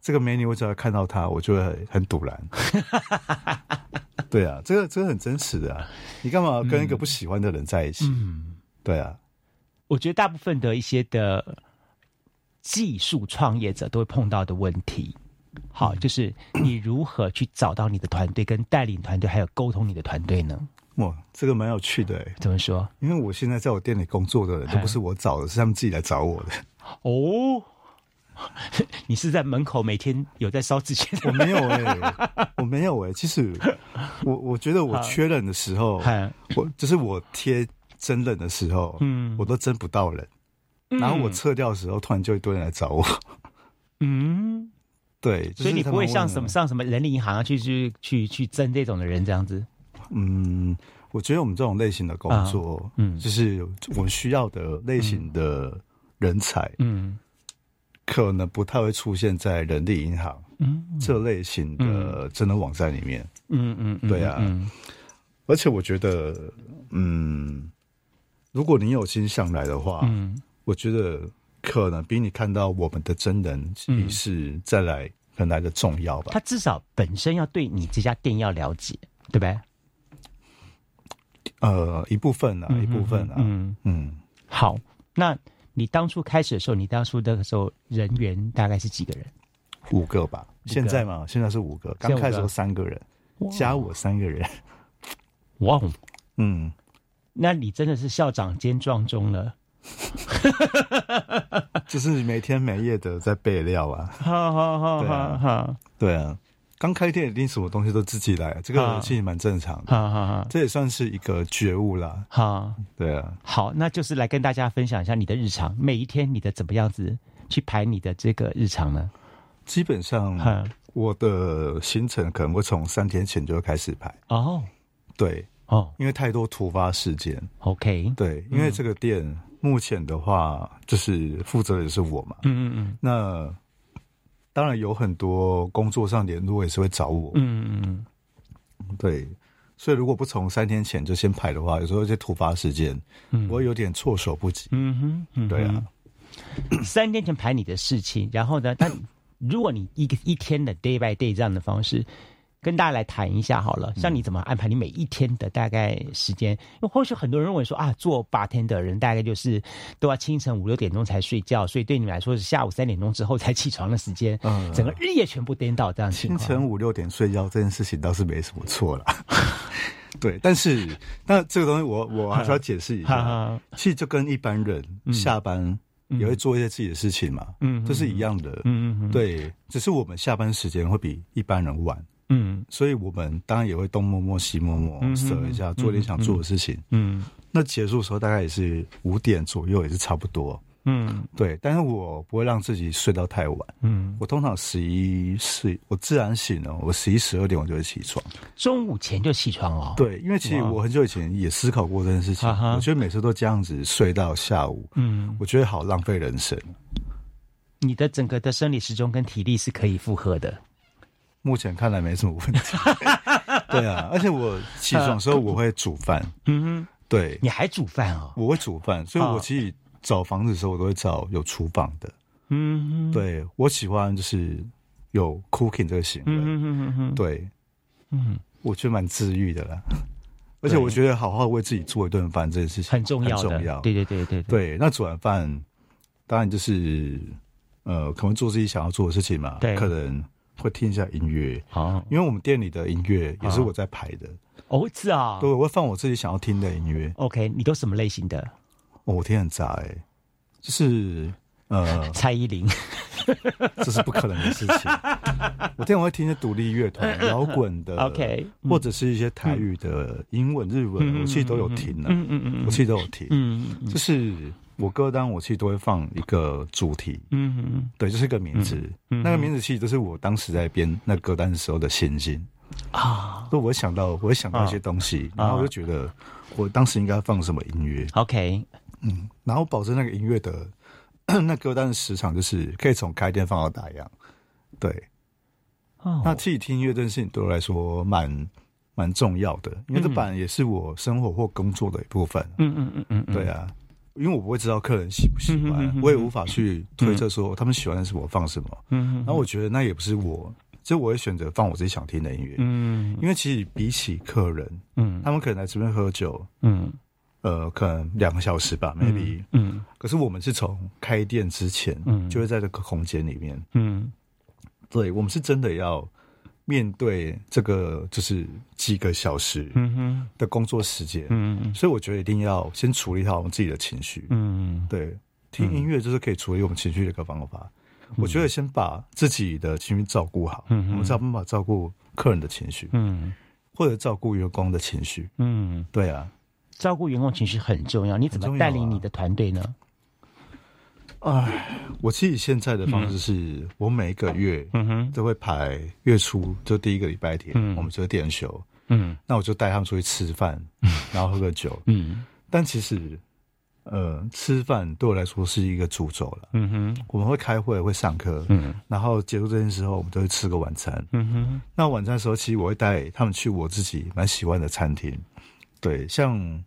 这个美女，我只要看到她，我就会很堵然。(laughs) 对啊，这个这个很真实的啊，你干嘛跟一个不喜欢的人在一起？嗯，对啊。我觉得大部分的一些的技术创业者都会碰到的问题，好，就是你如何去找到你的团队，跟带领团队，还有沟通你的团队呢？哇，这个蛮有趣的哎。怎么说？因为我现在在我店里工作的人都不是我找的，是他们自己来找我的。哦，(laughs) 你是在门口每天有在烧纸钱？我没有哎，(laughs) 我没有哎。其实我我觉得我缺人的时候，我就是我贴。真人的时候，嗯，我都真不到人，然后我撤掉的时候，突然就一堆人来找我，嗯，对，所以你不会像什么上什么人力银行啊，去去去去争这种的人这样子。嗯，我觉得我们这种类型的工作，嗯，就是我们需要的类型的人才，嗯，可能不太会出现在人力银行，嗯，这类型的智能网站里面，嗯嗯，对啊，而且我觉得，嗯。如果你有心想来的话，嗯，我觉得可能比你看到我们的真人比是再来很来的重要吧。他至少本身要对你这家店要了解，对不对？呃，一部分啊，一部分啊，嗯嗯。好，那你当初开始的时候，你当初那个时候人员大概是几个人？五个吧。现在嘛，现在是五个。刚开始三个人，加我三个人。哇，嗯。那你真的是校长兼撞钟了，(laughs) 就是每天每夜的在备料啊，(laughs) 哈哈哈，对啊，对啊，刚开店一定什么东西都自己来，这个其实蛮正常的，哈哈哈，这也算是一个觉悟啦，哈，对啊，好，那就是来跟大家分享一下你的日常，每一天你的怎么样子去排你的这个日常呢？基本上，我的行程可能会从三天前就会开始排，哦，对。哦，因为太多突发事件。OK，对，因为这个店目前的话，就是负责人是我嘛。嗯嗯嗯，那当然有很多工作上联络也是会找我。嗯嗯嗯，对，所以如果不从三天前就先排的话，有时候一些突发事件，嗯我有点措手不及。嗯哼，嗯哼对啊，三天前排你的事情，然后呢，但如果你一个一天的 day by day 这样的方式，跟大家来谈一下好了，像你怎么安排你每一天的大概时间？因为或许很多人认为说啊，做八天的人大概就是都要清晨五六点钟才睡觉，所以对你们来说是下午三点钟之后才起床的时间，嗯整个日夜全部颠倒这样的情清。晨五六点睡觉这件事情倒是没什么错了。(laughs) 对，但是那这个东西我我还是要解释一下 (laughs) 其实就跟一般人下班也会做一些自己的事情嘛，嗯这是一样的，嗯嗯嗯对，只是我们下班时间会比一般人晚，嗯所以我们当然也会东摸摸西摸摸，嗯舍一下，做点想做的事情。嗯那结束的时候大概也是五点左右，也是差不多。嗯对，但是我不会让自己睡到太晚。嗯，我通常十一睡，我自然醒了，我十一十二点我就会起床。中午前就起床哦。对，因为其实我很久以前也思考过这件事情，我觉得每次都这样子睡到下午，嗯，我觉得好浪费人生。你的整个的生理时钟跟体力是可以负荷的。目前看来没什么问题。(laughs) 对啊，而且我起床的时候我会煮饭，嗯哼，对，你还煮饭哦？我会煮饭，所以哦我其实找房子的时候我都会找有厨房的。嗯哼，对我喜欢就是有 cooking 这个行为，嗯哼哼哼哼，对，嗯，我觉得蛮治愈的啦。(laughs) 而且我觉得好好为自己做一顿饭这件事情很重要的很重要。对对对对对，那煮完饭当然就是呃，可能做自己想要做的事情嘛。对可能会听一下音乐。好，因为我们店里的音乐也是我在排的。哦，是啊。对，我会放我自己想要听的音乐。OK，你都什么类型的？哦，我听很杂哎、就是呃，(laughs) 蔡依林，(laughs) 这是不可能的事情。我听我会听一些独立乐团、(laughs) 摇滚的 OK，嗯或者是一些台语的英文、日文，嗯我其实都有听的。嗯嗯嗯嗯我其实都有听。嗯嗯就是我歌单，我其实都会放一个主题。嗯嗯对，就是一个名字。那个名字其实就是我当时在编那歌单的时候的心境。啊所以我会想到，我会想到一些东西，然后我就觉得我当时应该放什么音乐。OK，嗯，然后保证那个音乐的 (coughs) 那歌单的时长，就是可以从开店放到打烊。对，哦那自己听音乐这件事情对我来说蛮蛮重要的，因为这版也是我生活或工作的一部分。嗯嗯嗯嗯，嗯对，啊，因为我不会知道客人喜不喜欢，我也无法去推测说他们喜欢的是我放什么。嗯然后我觉得那也不是我，所以我会选择放我自己想听的音乐。嗯。因为其实比起客人，嗯。他们可能来这边喝酒，嗯。呃，可能两个小时吧，maybe。嗯。可是我们是从开店之前，嗯。就会在这个空间里面，嗯。对我们是真的要面对这个就是几个小时嗯哼的工作时间，嗯所以我觉得一定要先处理好我们自己的情绪，嗯对，听音乐就是可以处理我们情绪的一个方法。我觉得先把自己的情绪照顾好，嗯哼我们才有办法照顾客人的情绪，嗯或者照顾员工的情绪。嗯，对啊，照顾员工情绪很重要。你怎么带领你的团队呢？唉，我自己现在的方式是、我每一个月嗯哼。都会排月初就第一个礼拜天，嗯。我们就会店休，嗯。那我就带他们出去吃饭，然后喝个酒。嗯。但其实，呃，吃饭对我来说是一个主轴了。嗯哼。我们会开会，会上课，嗯。然后结束这件事后，我们都会吃个晚餐。嗯哼。那晚餐的时候，其实我会带他们去我自己蛮喜欢的餐厅，对，像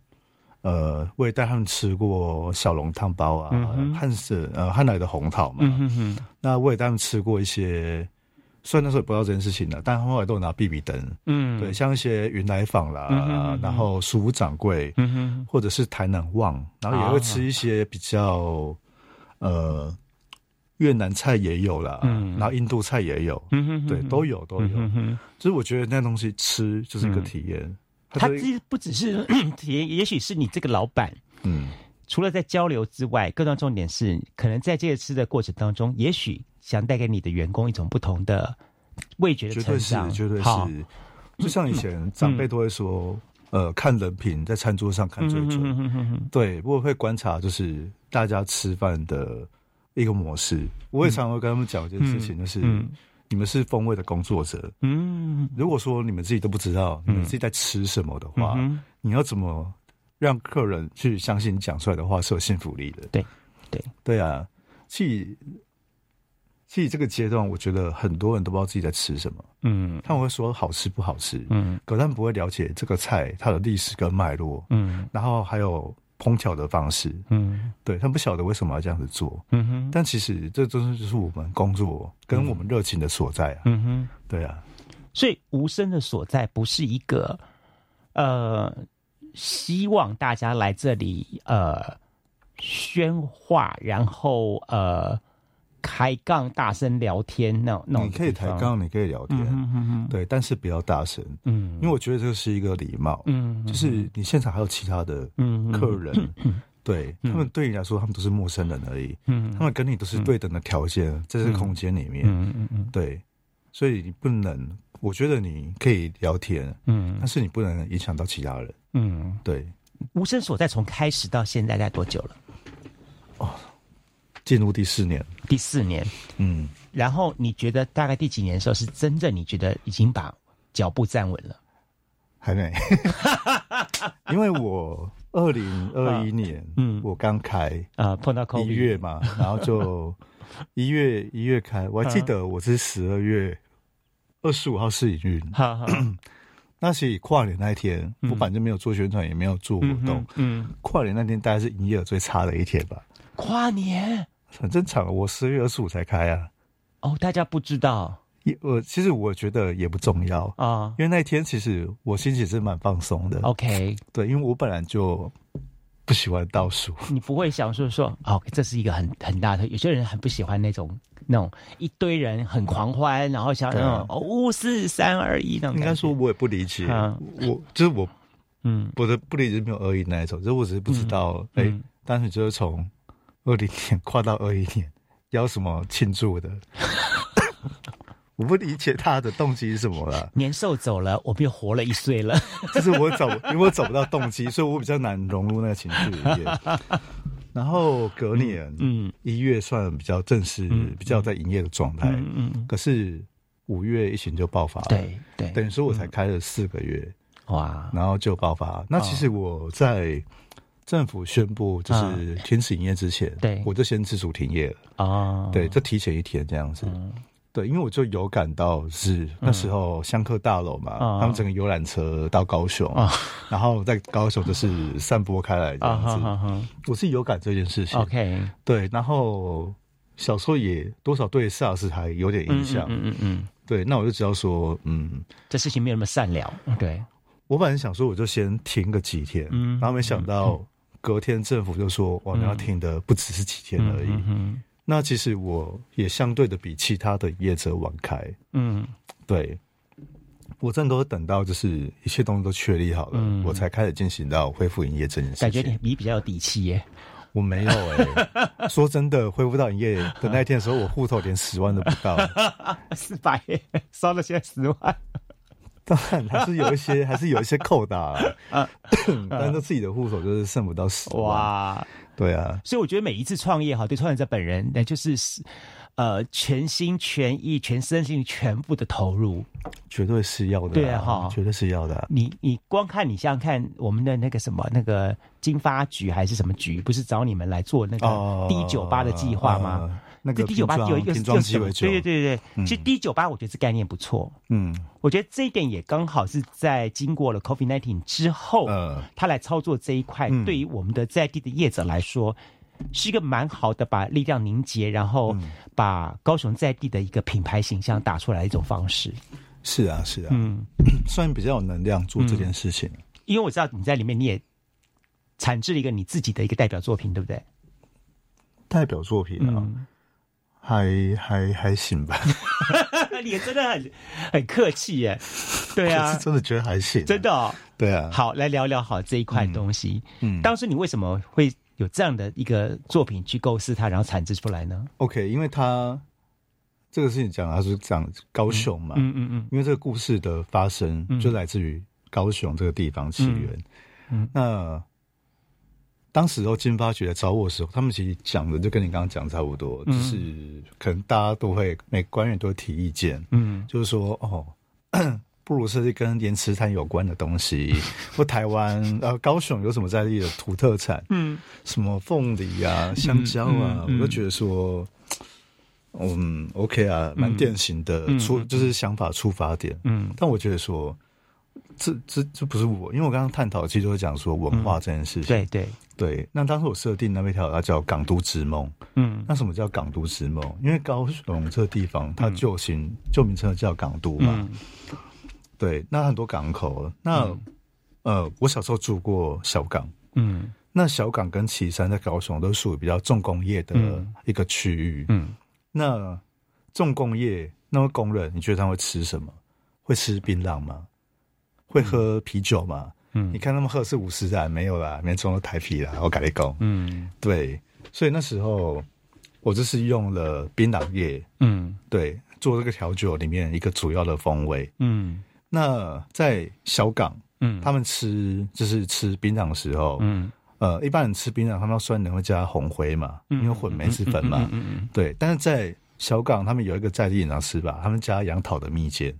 呃，我也带他们吃过小笼汤包啊，汉式呃汉来的红桃嘛，嗯哼哼。那我也带他们吃过一些，虽然那时候也不知道这件事情了，但后来都有拿 BB 灯，嗯。对，像一些云来坊啦，嗯哼嗯哼。然后苏武掌柜，嗯哼或者是台南旺，然后也会吃一些比较、呃越南菜也有啦，嗯。然后印度菜也有，对，嗯哼哼都有都有。嗯哼就是我觉得那东西吃就是一个体验，就是他其实不只是 (clears throat) 体验，也许是你这个老板，嗯，除了在交流之外，更重要重点是，可能在这个吃的过程当中，也许想带给你的员工一种不同的味觉的绝对成长，是绝对是，就像以前长辈都会说，呃，看人品在餐桌上看最准，对，我会观察就是大家吃饭的一个模式。我也常常会跟他们讲一件事情，就是、嗯你们是风味的工作者，嗯，如果说你们自己都不知道你们自己在吃什么的话，嗯你要怎么让客人去相信你讲出来的话是有信服力的？对，对，对啊。其实，其实这个阶段，我觉得很多人都不知道自己在吃什么。嗯，他们会说好吃不好吃，嗯，可他们不会了解这个菜它的历史跟脉络，嗯，然后还有烹调的方式，嗯，对他不晓得为什么要这样子做，嗯哼，但其实这都是就是我们工作跟我们热情的所在啊，嗯哼，对啊，所以无声的所在不是一个呃，希望大家来这里呃喧哗，然后呃开杠、大声聊天那那种你可以抬杠，你可以聊天，嗯哼哼对，但是不要大声，嗯。因为我觉得这是一个礼貌，嗯就是你现场还有其他的嗯客人，对他们对你来说，他们都是陌生人而已，嗯。他们跟你都是对等的条件，在这个空间里面，嗯嗯嗯对，所以你不能，我觉得你可以聊天，嗯。但是你不能影响到其他人，嗯，对，无声所在从开始到现在大概多久了？进入第四年，第四年，嗯，然后你觉得大概第几年的时候是真正你觉得已经把脚步站稳了？还没，(laughs) 因为我二零二一年，(laughs) 嗯，我刚开啊，碰到一月嘛，然后就 (laughs) 一月一月开，我还记得我是十二月二十五号试营运，哈哈，(clears throat) 那是跨年那一天，我反正没有做宣传，也没有做活动，嗯，跨年那天大概是营业额最差的一天吧，跨年很正常，我十月二十五才开啊，哦，大家不知道。也我其实我觉得也不重要啊，因为那一天其实我心情是蛮放松的，OK，对，因为我本来就不喜欢倒数，你不会想说说哦，这是一个很很大的，有些人很不喜欢那种那种一堆人很狂欢，然后像那哦五四三二一那种，应该说我也不理解，嗯我就是我，嗯，我的不理解没有恶意那一种，就是我只是不知道，哎、嗯。单纯就是从二零年跨到二一年，要什么庆祝的，(laughs) 我不理解他的动机是什么了。年兽走了，我们又活了一岁了，(laughs) 就是我走，因为我找不到动机，所以我比较难融入那个情绪里面。(laughs) 然后隔年，嗯，一月算比较正式，比较在营业的状态。嗯嗯可是五月疫情就爆发了，对对，等于说我才开了四个月，哇，然后就爆发。那其实我在政府宣布就是停止营业之前，对。我就先自主停业了。哦，对，就提前一天这样子。对，因为我就有感到是那时候香客大楼嘛，嗯他们整个游览车到高雄，啊。然后在高雄就是散播开来这样子。我是有感这件事情。OK，对，然后小时候也多少对 SARS 还有点印象。嗯嗯嗯，对，那我就知道说，嗯，这事情没有那么善良。对，我本来想说我就先停个几天，嗯。然后没想到隔天政府就说，我们要停的不只是几天而已。嗯那其实我也相对的比其他的业者晚开，嗯对，我真的都是等到就是一切东西都确立好了，嗯我才开始进行到恢复营业这件事情。感觉你你比较有底气耶。我没有哎、(laughs) 说真的，恢复到营业的那一天的时候，我户头连十万都不到，(laughs) 四百耶，烧了现在十万。当然还是有一些，(laughs) 还是有一些扣打、啊，(laughs) (coughs) 但是自己的户头就是剩不到十万。哇，对啊，所以我觉得每一次创业哈，对创业者本人，那就是呃全心全意、全身心全部的投入。绝对是要的、啊，对啊哈绝对是要的啊、你你光看你想想看，我们的那个什么那个经发局还是什么局，不是找你们来做那哦个 D 九八的计划吗？呃那个 D 九八有一个瓶装又是对对对对，嗯。其实 D 九八我觉得这概念不错。嗯，我觉得这一点也刚好是在经过了 COVID nineteen 之后，呃。他来操作这一块，嗯。对于我们的在地的业者来说，是一个蛮好的把力量凝结，然后嗯。把高雄在地的一个品牌形象打出来的一种方式。是啊，是啊，嗯，(coughs) 算比较有能量做这件事情。因为我知道你在里面你也产制了一个你自己的一个代表作品，对不对？代表作品啊，嗯还还还行吧，(laughs) 你也真的很很客气耶，(laughs) 对我啊是，真的觉得还行啊、真的、哦。对啊，好，来聊聊好这一块东西。嗯当时你为什么会有这样的一个作品去构思它，然后产制出来呢？OK，因为它这个事情讲，它是讲高雄嘛，嗯嗯嗯因为这个故事的发生嗯。就来自于高雄这个地方起源。嗯。那当时候金发局来找我的时候，他们其实讲的就跟你刚刚讲差不多，嗯。就是可能大家都会每个官员都会提意见，嗯，就是说哦。不如设计跟盐池滩有关的东西，(laughs) 或台湾呃高雄有什么在地的土特产，嗯，什么凤梨啊、香蕉啊，嗯嗯我都觉得说，嗯，OK 啊，蛮典型的嗯出、嗯。就是想法出发点，嗯。但我觉得说，这这这不是我，因为我刚刚探讨其实都是讲说文化这件事情，对对对。那当时我设定那边条它叫港都之梦，嗯那什么叫港都之梦？因为高雄这个地方它旧形旧名称叫港都嘛，嗯对，那很多港口，那、呃，我小时候住过小港，嗯那小港跟旗山在高雄都属于比较重工业的嗯一个区域。嗯，那重工业那么工人，你觉得他会吃什么？会吃槟榔吗？会喝啤酒吗？嗯。你看他们喝的是五十兰，没有啦，没中了台啤啦，我跟你讲。嗯。对，所以那时候我就是用了槟榔叶，嗯。对，做这个调酒里面一个主要的风味。嗯。那在小港，嗯。他们吃就是吃槟榔的时候，嗯。呃，一般人吃槟榔，他们要酸人会加红灰嘛，嗯因为混梅子粉嘛，嗯嗯嗯嗯对。但是在小港，他们有一个在地饮料吃法，他们加杨桃的蜜饯，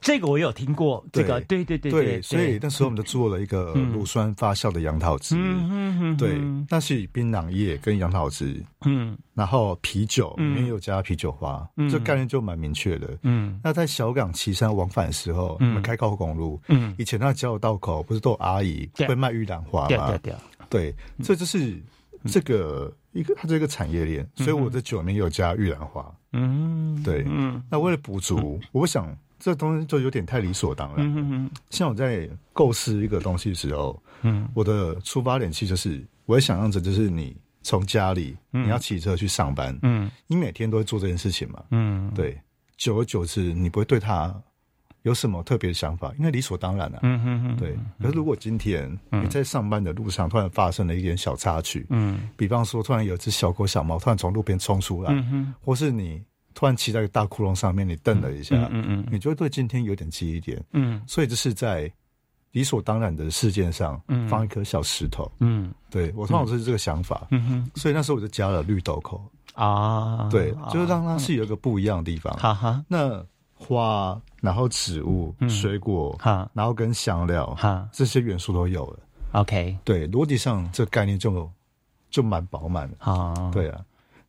这个我有听过，这个对对对对，所以那时候我们就做了一个嗯。乳酸发酵的杨桃汁，嗯对嗯，那是以槟榔叶跟杨桃汁，嗯。然后啤酒里嗯面有加啤酒花，嗯。这概念就蛮明确的。嗯。那在小港旗山往返的时候，嗯。我们开高公路，嗯。以前那交流道口不是都有阿姨对。会卖玉兰花吗？对对对，对，这就是这个一个它这个产业链，所以我的酒里面有加玉兰花。嗯。对，嗯。那为了补足，我想这东西就有点太理所当然。嗯嗯像我在构思一个东西的时候，嗯。我的出发点其实就是，我也想象着就是你从家里嗯。你要骑车去上班，嗯。你每天都会做这件事情嘛，嗯。对，久而久之，你不会对它有什么特别的想法，因为理所当然啊。嗯嗯嗯对，可是如果今天你在上班的路上突然发生了一点小插曲，嗯。比方说突然有只小狗小猫突然从路边冲出来，嗯哼。或是你突然骑在一个大窟窿上面，你瞪了一下，嗯嗯嗯。你就会对今天有点记忆点。嗯。所以这是在理所当然的事件上嗯。放一颗小石头。嗯。对我通常是这个想法，嗯。哼。所以那时候我就加了绿豆蔻，啊，对，就是让它是有一个不一样的地方。哈哈。那花，然后植物、嗯。水果，哈。然后跟香料，哈。这些元素都有了。OK 对，逻辑上这个概念就就蛮饱满的。啊，对啊，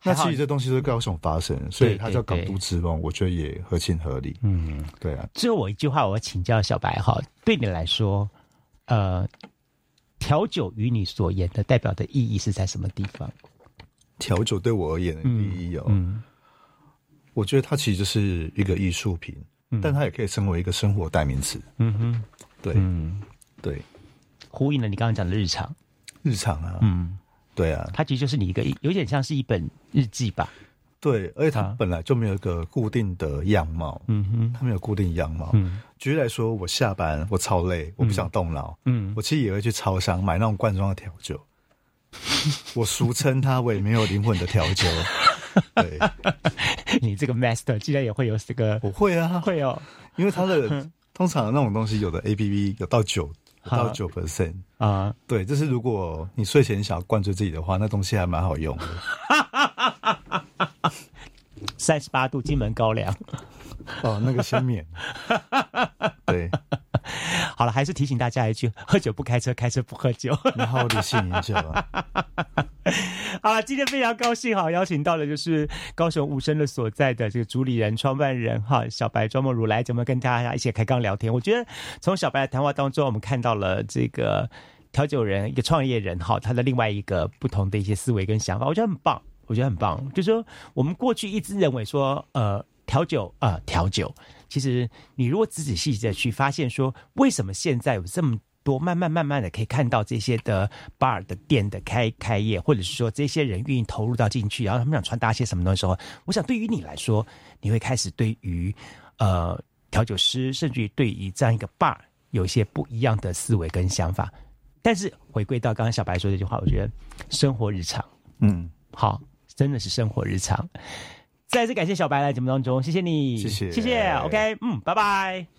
那其实这东西是高雄发生，所以它叫港对。都之梦，我觉得也合情合理。嗯，对啊，最后我一句话，我要请教小白哈，对你来说，呃，调酒与你所言的代表的意义是在什么地方？调酒对我而言的意义哦，嗯。我觉得它其实就是一个艺术品，嗯。但它也可以成为一个生活代名词。嗯哼，对，嗯，对，呼应了你刚刚讲的日常，日常啊，嗯，对啊，它其实就是你一个有点像是一本日记吧，对，而且它本来就没有一个固定的样貌，嗯哼，它没有固定样貌。嗯。举例来说，我下班我超累，我不想动脑，嗯。我其实也会去超商买那种罐装的调酒，(laughs) 我俗称它为没有灵魂的调酒。对，(laughs) 你这个 master 竟然也会有这个，我会啊，会哦，因为它的 (laughs) 通常那种东西有的 A P P 有到九。有到九 percent 啊，对，就是如果你睡前想要灌醉自己的话，那东西还蛮好用的。(laughs) 三十八度金门高粱，(laughs) 哦，那个先免。(laughs) 对，好了，还是提醒大家一句：喝酒不开车，开车不喝酒。然后理性饮酒啊。(laughs) 好了，今天非常高兴哈，邀请到的就是高雄无声的所在的这个主理人、创办人哈小白庄梦如来，怎么跟大家一起开杠聊天？我觉得从小白的谈话当中，我们看到了这个调酒人、一个创业人哈，他的另外一个不同的一些思维跟想法，我觉得很棒，我觉得很棒。就是说，我们过去一直认为说，呃，调酒啊、调酒，其实你如果仔仔细细的去发现说，为什么现在有这么多慢慢慢慢的可以看到这些的 bar 的店的开开业，或者是说这些人愿意投入到进去，然后他们想传达些什么东西的时候，我想对于你来说，你会开始对于呃调酒师，甚至于对于这样一个 bar 有一些不一样的思维跟想法。但是回归到刚刚小白说这句话，我觉得生活日常，嗯，好，真的是生活日常。再次感谢小白来节目当中，谢谢你，谢谢谢谢，OK，嗯，拜拜。